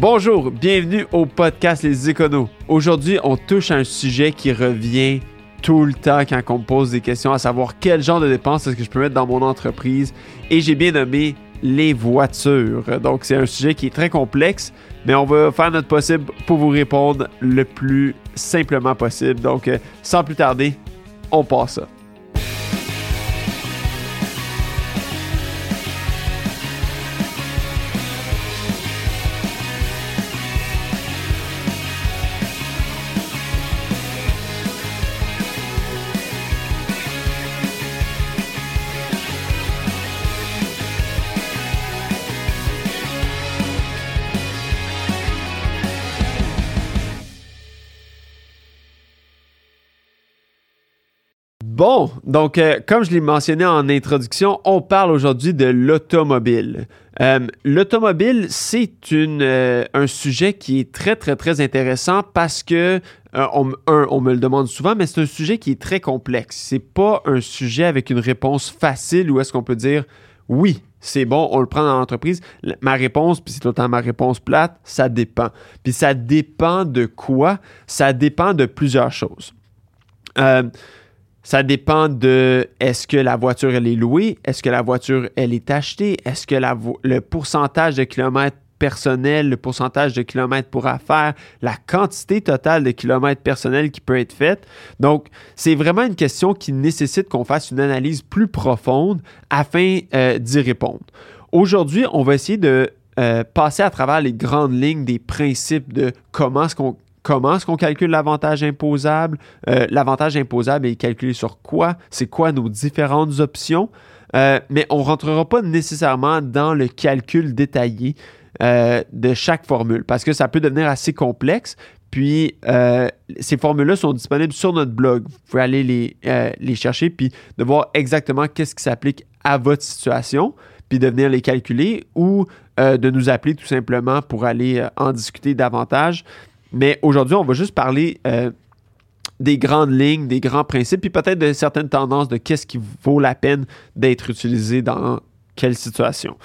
Bonjour, bienvenue au podcast Les Éconos. Aujourd'hui, on touche à un sujet qui revient tout le temps quand on me pose des questions, à savoir quel genre de dépenses est-ce que je peux mettre dans mon entreprise. Et j'ai bien nommé les voitures. Donc, c'est un sujet qui est très complexe, mais on va faire notre possible pour vous répondre le plus simplement possible. Donc, euh, sans plus tarder, on passe ça. Bon, donc euh, comme je l'ai mentionné en introduction, on parle aujourd'hui de l'automobile. Euh, l'automobile, c'est euh, un sujet qui est très, très, très intéressant parce que, on, on me le demande souvent, mais c'est un sujet qui est très complexe. C'est pas un sujet avec une réponse facile où est-ce qu'on peut dire oui, c'est bon, on le prend dans l'entreprise. Ma réponse, puis c'est autant ma réponse plate, ça dépend. Puis ça dépend de quoi? Ça dépend de plusieurs choses. Ça dépend de est-ce que la voiture elle est louée, est-ce que la voiture elle est achetée, est-ce que le pourcentage de kilomètres personnels, le pourcentage de kilomètres pour affaire, la quantité totale de kilomètres personnels qui peut être faite. Donc, c'est vraiment une question qui nécessite qu'on fasse une analyse plus profonde afin euh, d'y répondre. Aujourd'hui, on va essayer de euh, passer à travers les grandes lignes des principes de comment est-ce qu'on comment est-ce qu'on calcule l'avantage imposable? Euh, l'avantage imposable est calculé sur quoi? C'est quoi nos différentes options? Euh, mais on ne rentrera pas nécessairement dans le calcul détaillé euh, de chaque formule parce que ça peut devenir assez complexe. Puis, ces formules-là sont disponibles sur notre blog. Vous pouvez aller les, les chercher puis de voir exactement qu'est-ce qui s'applique à votre situation puis de venir les calculer ou de nous appeler tout simplement pour aller en discuter davantage. Mais aujourd'hui, on va juste parler euh, des grandes lignes, des grands principes, puis peut-être de certaines tendances de qu'est-ce qui vaut la peine d'être utilisé dans quelle situation.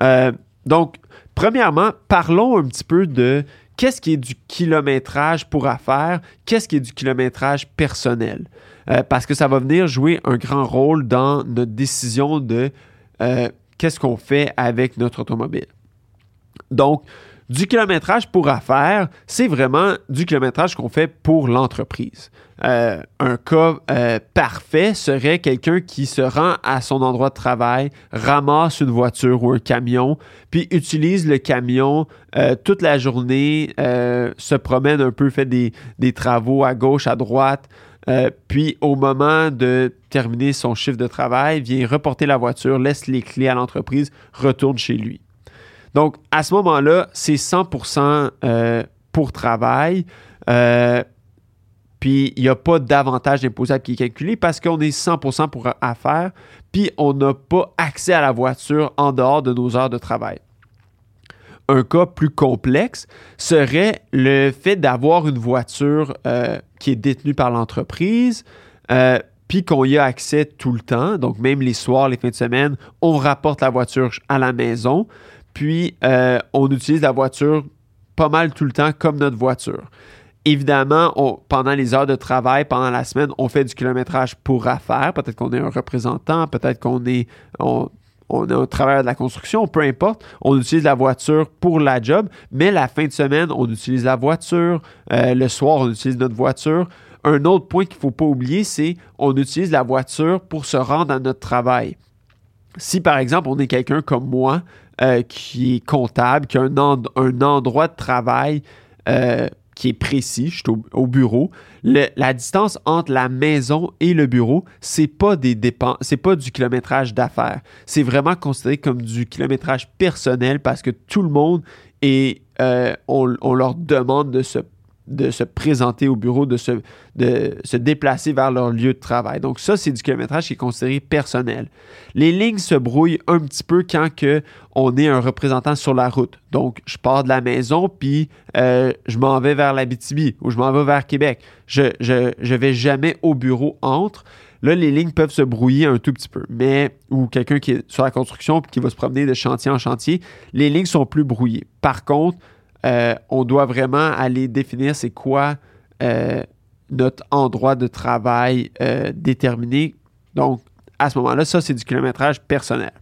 Euh, donc, premièrement, parlons un petit peu de qu'est-ce qui est du kilométrage pour affaires, qu'est-ce qui est du kilométrage personnel. Euh, parce que ça va venir jouer un grand rôle dans notre décision de qu'est-ce qu'on fait avec notre automobile. Donc, du kilométrage pour affaires, c'est vraiment du kilométrage qu'on fait pour l'entreprise. Euh, un cas euh, parfait serait quelqu'un qui se rend à son endroit de travail, ramasse une voiture ou un camion, puis utilise le camion euh, toute la journée, se promène un peu, fait des, des travaux à gauche, à droite, puis au moment de terminer son chiffre de travail, vient reporter la voiture, laisse les clés à l'entreprise, retourne chez lui. Donc, à ce moment-là, c'est 100% euh, pour travail. Euh, puis, il n'y a pas d'avantage imposable qui est calculé parce qu'on est 100% pour affaires. Puis, on n'a pas accès à la voiture en dehors de nos heures de travail. Un cas plus complexe serait le fait d'avoir une voiture euh, qui est détenue par l'entreprise, puis qu'on y a accès tout le temps. Donc, même les soirs, les fins de semaine, on rapporte la voiture à la maison. Puis, euh, on utilise la voiture pas mal tout le temps comme notre voiture. Évidemment, pendant les heures de travail, pendant la semaine, on fait du kilométrage pour affaires. Peut-être qu'on est un représentant, peut-être qu'on est, on, est un travailleur de la construction, peu importe. On utilise la voiture pour la job, mais la fin de semaine, on utilise la voiture. Euh, le soir, on utilise notre voiture. Un autre point qu'il ne faut pas oublier, c'est qu'on utilise la voiture pour se rendre à notre travail. Si par exemple, on est quelqu'un comme moi euh, qui est comptable, qui a un, endroit de travail euh, qui est précis, je suis au, bureau. la distance entre la maison et le bureau, c'est pas pas du kilométrage d'affaires. C'est vraiment considéré comme du kilométrage personnel parce que tout le monde et euh, on, on, leur demande de se de se présenter au bureau, de se, de se déplacer vers leur lieu de travail. Donc ça, c'est du kilométrage qui est considéré personnel. Les lignes se brouillent un petit peu quand que on est un représentant sur la route. Donc, je pars de la maison, puis euh, je m'en vais vers l'Abitibi ou je m'en vais vers Québec. Je ne je, je vais jamais au bureau entre. Là, les lignes peuvent se brouiller un tout petit peu. Mais, ou quelqu'un qui est sur la construction et qui va se promener de chantier en chantier, les lignes sont plus brouillées. Par contre, on doit vraiment aller définir c'est quoi notre endroit de travail déterminé. Donc, à ce moment-là, ça, c'est du kilométrage personnel.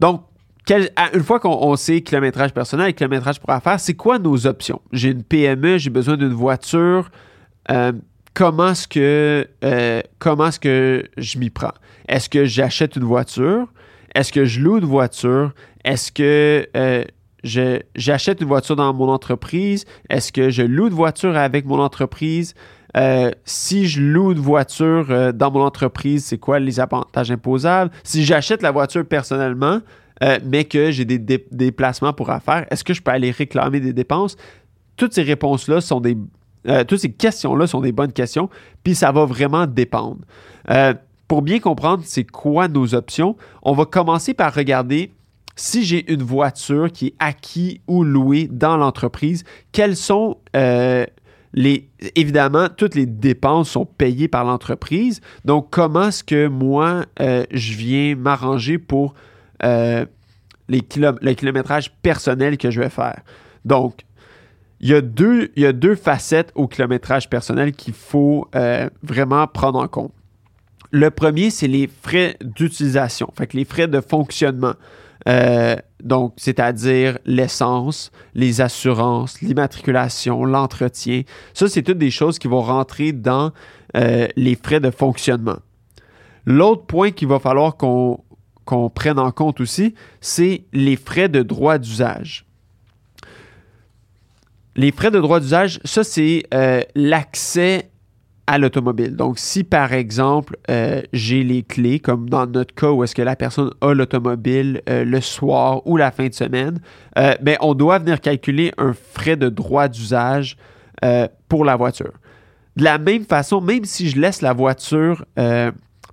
Donc, une fois qu'on sait kilométrage personnel et kilométrage pour affaires, c'est quoi nos options? J'ai une PME, j'ai besoin d'une voiture. Euh, comment est-ce que, euh, comment est-ce que je m'y prends? Est-ce que j'achète une voiture? Est-ce que je loue une voiture? Est-ce que euh, j'achète une voiture dans mon entreprise? Est-ce que je loue une voiture avec mon entreprise? si je loue une voiture dans mon entreprise, c'est quoi les avantages imposables? Si j'achète la voiture personnellement, euh, mais que j'ai des déplacements pour affaires, est-ce que je peux aller réclamer des dépenses? Toutes ces réponses-là sont des. Euh, toutes ces questions-là sont des bonnes questions, puis ça va vraiment dépendre. Euh, pour bien comprendre c'est quoi nos options, on va commencer par regarder si j'ai une voiture qui est acquise ou louée dans l'entreprise, quelles sont les, évidemment, toutes les dépenses sont payées par l'entreprise. Donc, comment est-ce que moi, je viens m'arranger pour euh, les le kilométrage personnel que je vais faire? Donc, il y, a deux, il y a deux facettes au kilométrage personnel qu'il faut euh, vraiment prendre en compte. Le premier, c'est les frais d'utilisation, fait que les frais de fonctionnement. Euh, donc, c'est-à-dire l'essence, les assurances, l'immatriculation, l'entretien. Ça, c'est toutes des choses qui vont rentrer dans les frais de fonctionnement. L'autre point qu'il va falloir qu'on qu'on prenne en compte aussi, c'est les frais de droit d'usage. Les frais de droit d'usage, ça, c'est euh, l'accès à l'automobile. Donc, si par exemple, euh, j'ai les clés, comme dans notre cas où est-ce que la personne a l'automobile euh, le soir ou la fin de semaine, ben, on doit venir calculer un frais de droit d'usage pour la voiture. De la même façon, même si je laisse la voiture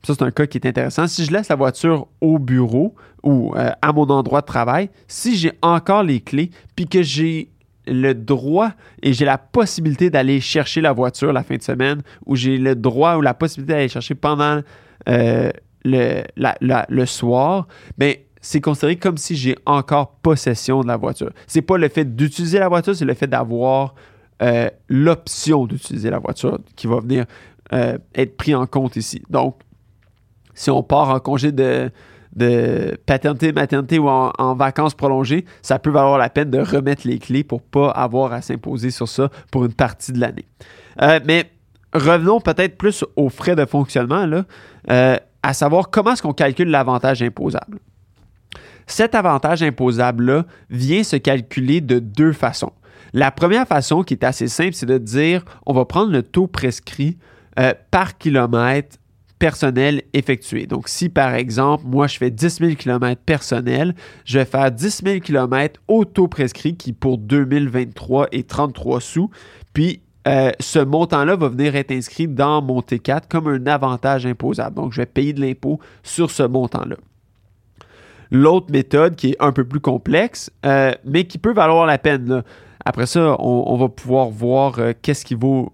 ça, c'est un cas qui est intéressant. Si je laisse la voiture au bureau ou euh, à mon endroit de travail, si j'ai encore les clés, puis que j'ai le droit et j'ai la possibilité d'aller chercher la voiture la fin de semaine, ou j'ai le droit ou la possibilité d'aller chercher pendant euh, le, le soir, bien, c'est considéré comme si j'ai encore possession de la voiture. C'est pas le fait d'utiliser la voiture, c'est le fait d'avoir euh, l'option d'utiliser la voiture qui va venir être pris en compte ici. Donc, si on part en congé de, paternité, maternité ou en, vacances prolongées, ça peut valoir la peine de remettre les clés pour pas avoir à s'imposer sur ça pour une partie de l'année. Euh, mais revenons peut-être plus aux frais de fonctionnement, euh, à savoir comment est-ce qu'on calcule l'avantage imposable. Cet avantage imposable-là vient se calculer de deux façons. La première façon, qui est assez simple, c'est de dire on va prendre le taux prescrit euh, par kilomètre personnel effectué. Donc, si par exemple, moi, je fais 10 000 km personnel, je vais faire 10 000 km auto prescrit qui pour 2023 est 33 sous. Puis, euh, ce montant-là va venir être inscrit dans mon T4 comme un avantage imposable. Donc, je vais payer de l'impôt sur ce montant-là. L'autre méthode qui est un peu plus complexe, euh, mais qui peut valoir la peine. Après ça, on, va pouvoir voir euh, qu'est-ce qui vaut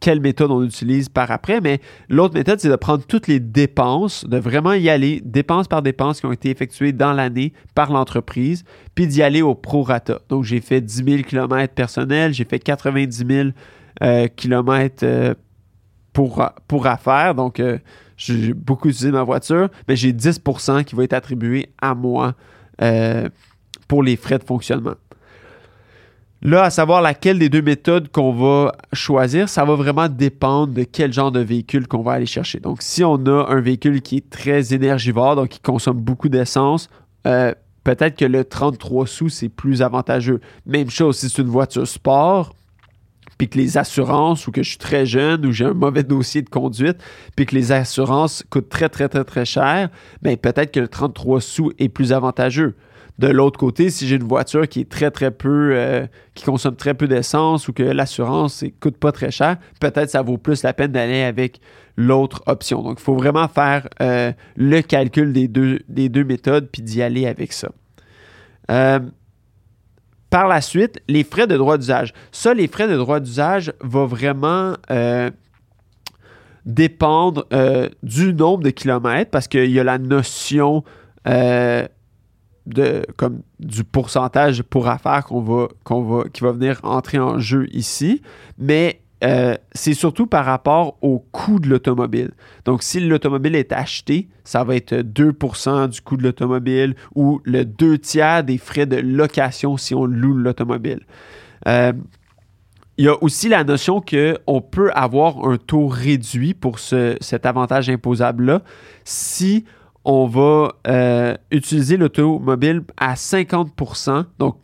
quelle méthode on utilise par après, mais l'autre méthode, c'est de prendre toutes les dépenses, de vraiment y aller, dépenses par dépenses qui ont été effectuées dans l'année par l'entreprise, puis d'y aller au prorata. Donc, j'ai fait 10 000 km personnels, j'ai fait 90 000 euh, km euh, pour, pour affaires, donc euh, j'ai beaucoup utilisé ma voiture, mais j'ai 10% qui va être attribué à moi pour les frais de fonctionnement. Là, à savoir laquelle des deux méthodes qu'on va choisir, ça va vraiment dépendre de quel genre de véhicule qu'on va aller chercher. Donc, si on a un véhicule qui est très énergivore, donc qui consomme beaucoup d'essence, euh, peut-être que le 33 sous, c'est plus avantageux. Même chose si c'est une voiture sport, puis que les assurances, ou que je suis très jeune, ou j'ai un mauvais dossier de conduite, puis que les assurances coûtent très, très, très, très cher, bien peut-être que le 33 sous est plus avantageux. De l'autre côté, si j'ai une voiture qui est très, très peu, euh, qui consomme très peu d'essence ou que l'assurance ne coûte pas très cher, peut-être ça vaut plus la peine d'aller avec l'autre option. Donc, il faut vraiment faire euh, le calcul des deux, des deux méthodes puis d'y aller avec ça. Euh, par la suite, les frais de droit d'usage. Ça, les frais de droit d'usage vont vraiment dépendre du nombre de kilomètres parce qu'il y a la notion de, comme du pourcentage pour affaires qu'on va, va, qui va venir entrer en jeu ici, mais euh, c'est surtout par rapport au coût de l'automobile. Donc, si l'automobile est acheté, ça va être 2% du coût de l'automobile ou le 2 tiers des frais de location si on loue l'automobile. Euh, il y a aussi la notion qu'on peut avoir un taux réduit pour cet avantage imposable-là si on va euh, utiliser l'automobile à 50% donc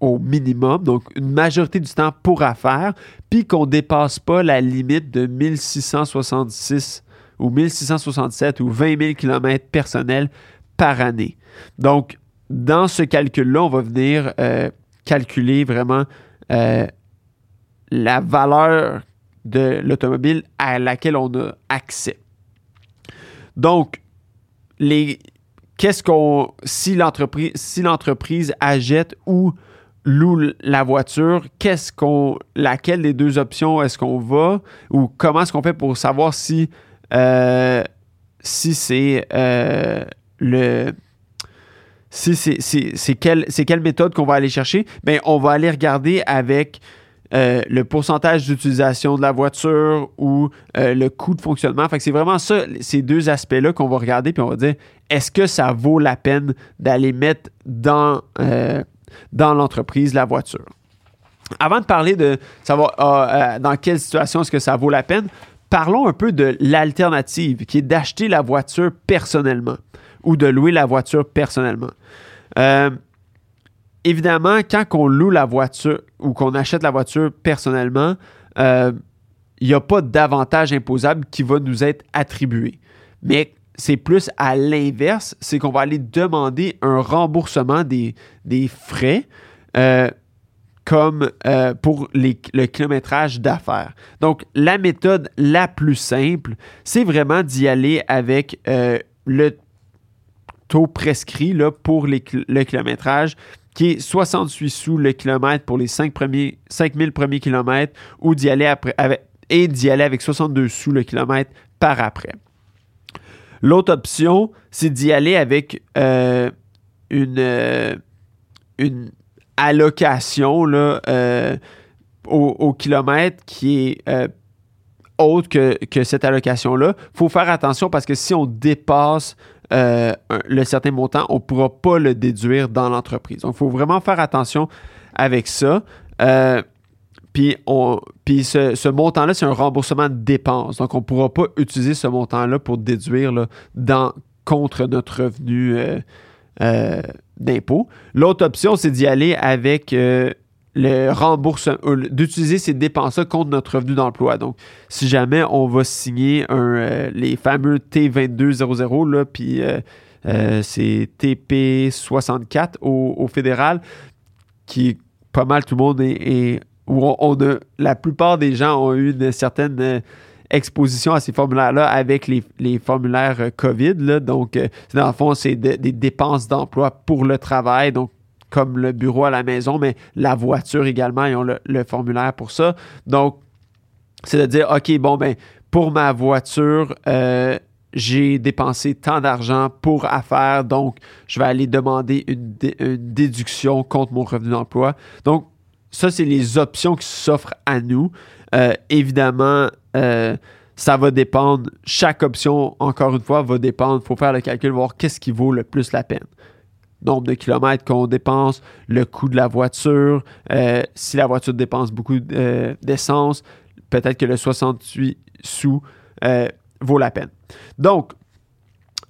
au minimum, donc une majorité du temps pour affaires, puis qu'on ne dépasse pas la limite de 1666 ou 1667 ou 20 000 km personnels par année. Donc, dans ce calcul-là, on va venir euh, calculer vraiment euh, la valeur de l'automobile à laquelle on a accès. Donc, les, qu'est-ce qu'on, si l'entreprise, si l'entreprise achète ou loue la voiture, qu'est-ce qu'on, laquelle des deux options est-ce qu'on va ou comment est-ce qu'on fait pour savoir si, euh, si c'est euh, le, si c'est, quelle, quelle méthode qu'on va aller chercher? Bien, on va aller regarder avec euh, le pourcentage d'utilisation de la voiture ou le coût de fonctionnement. Fait que c'est vraiment ça, ces deux aspects-là qu'on va regarder, puis on va dire est-ce que ça vaut la peine d'aller mettre dans, dans l'entreprise la voiture? Avant de parler de savoir ah, euh, dans quelle situation est-ce que ça vaut la peine, parlons un peu de l'alternative qui est d'acheter la voiture personnellement ou de louer la voiture personnellement. Évidemment, quand on loue la voiture ou qu'on achète la voiture personnellement, euh, il n'y a pas d'avantage imposable qui va nous être attribué. Mais c'est plus à l'inverse, c'est qu'on va aller demander un remboursement des, frais euh, comme euh, pour le kilométrage d'affaires. Donc, la méthode la plus simple, c'est vraiment d'y aller avec le taux prescrit là, pour le kilométrage qui est 68 sous le kilomètre pour les 5 premiers, 5000 premiers kilomètres ou d'y aller après, et d'y aller avec 62 sous le kilomètre par après. L'autre option, c'est d'y aller avec euh, une, euh, une allocation euh, au, kilomètre qui est autre que, cette allocation-là. Il faut faire attention parce que si on dépasse le certain montant, on ne pourra pas le déduire dans l'entreprise. Donc, il faut vraiment faire attention avec ça. Puis, on, ce, montant-là, c'est un remboursement de dépenses. Donc, on ne pourra pas utiliser ce montant-là pour déduire dans, contre notre revenu euh, euh, d'impôt. L'autre option, c'est d'y aller avec euh, le remboursement, d'utiliser ces dépenses-là contre notre revenu d'emploi. Donc, si jamais on va signer un, les fameux T2200, là, puis c'est TP64 au, fédéral, qui pas mal tout le monde est où on, la plupart des gens ont eu une certaine euh, exposition à ces formulaires-là avec les, formulaires euh, COVID. Donc, euh, dans le fond, c'est des dépenses d'emploi pour le travail, donc comme le bureau à la maison, mais la voiture également, ils ont le, formulaire pour ça. Donc, c'est de dire, OK, bon, ben, pour ma voiture, j'ai dépensé tant d'argent pour affaires, donc je vais aller demander une, une déduction contre mon revenu d'emploi. Donc, ça, c'est les options qui s'offrent à nous. Euh, évidemment, euh, ça va dépendre. Chaque option, encore une fois, va dépendre. Il faut faire le calcul, voir qu'est-ce qui vaut le plus la peine. Nombre de kilomètres qu'on dépense, le coût de la voiture, euh, si la voiture dépense beaucoup d'essence, peut-être que le 68 sous vaut la peine. Donc,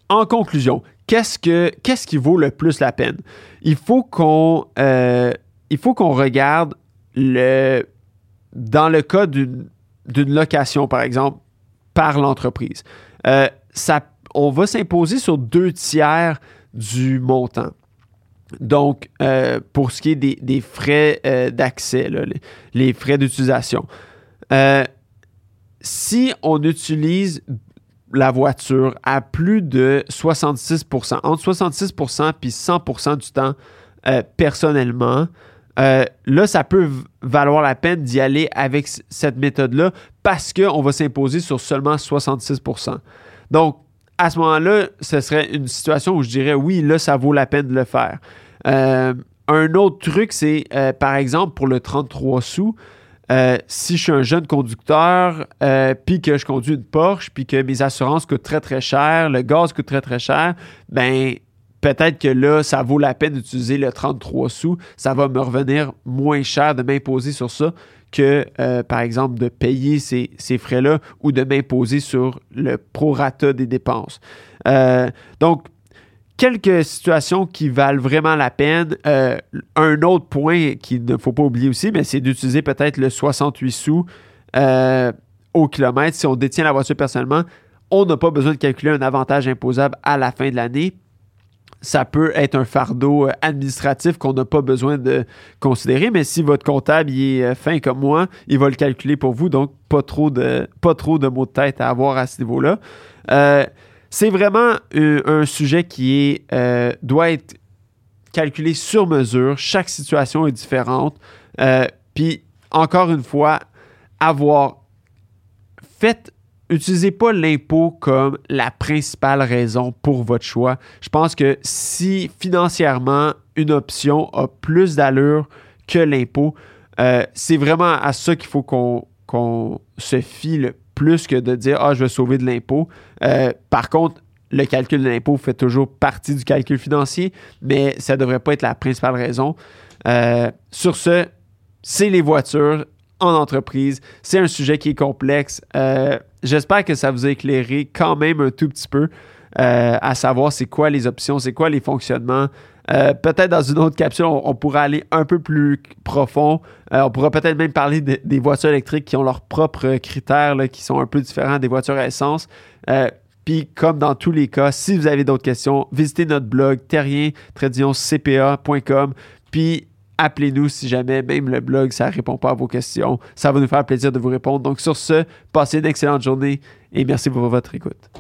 en conclusion, qu'est-ce, que, qu'est-ce qui vaut le plus la peine? Il faut qu'on regarde le, dans le cas d'une, location, par exemple, par l'entreprise. Euh, on va s'imposer sur deux tiers du montant. Donc, euh, pour ce qui est des, frais euh, d'accès, les, frais d'utilisation. si on utilise la voiture à plus de 66% entre 66% et 100% du temps personnellement, euh, là, ça peut valoir la peine d'y aller avec cette méthode-là parce qu'on va s'imposer sur seulement 66% Donc, à ce moment-là, ce serait une situation où je dirais oui, là, ça vaut la peine de le faire. Euh, un autre truc, c'est euh, par exemple pour le 33 sous, euh, si je suis un jeune conducteur, puis que je conduis une Porsche, puis que mes assurances coûtent très très cher, le gaz coûte très très cher, ben peut-être que là, ça vaut la peine d'utiliser le 33 sous. Ça va me revenir moins cher de m'imposer sur ça que, par exemple, de payer ces, ces frais-là ou de m'imposer sur le prorata des dépenses. donc, quelques situations qui valent vraiment la peine. Euh, un autre point qu'il ne faut pas oublier aussi, mais c'est d'utiliser peut-être le 68 sous euh, au kilomètre. Si on détient la voiture personnellement, on n'a pas besoin de calculer un avantage imposable à la fin de l'année. Ça peut être un fardeau euh, administratif qu'on n'a pas besoin de considérer, mais si votre comptable est fin comme moi, il va le calculer pour vous, donc pas trop de, pas trop de mots de tête à avoir à ce niveau-là. C'est vraiment un, sujet qui euh, doit être calculé sur mesure. Chaque situation est différente. Euh, puis, encore une fois, avoir fait Utilisez pas l'impôt comme la principale raison pour votre choix. Je pense que si financièrement une option a plus d'allure que l'impôt, euh, c'est vraiment à ça qu'il faut qu'on se fie le plus que de dire Ah, je vais sauver de l'impôt. Euh, par contre, le calcul de l'impôt fait toujours partie du calcul financier, mais ça ne devrait pas être la principale raison. Euh, sur ce, c'est les voitures en entreprise. C'est un sujet qui est complexe. Euh, j'espère que ça vous a éclairé quand même un tout petit peu à savoir c'est quoi les options, c'est quoi les fonctionnements. Peut-être dans une autre capsule, on, pourra aller un peu plus profond. on pourra peut-être même parler des voitures électriques qui ont leurs propres critères qui sont un peu différents des voitures à essence. Puis, comme dans tous les cas, si vous avez d'autres questions, visitez notre blog terrien-cpa.com. Puis, appelez-nous si jamais, même le blog, ça ne répond pas à vos questions. Ça va nous faire plaisir de vous répondre. Donc, sur ce, passez une excellente journée et merci pour votre écoute.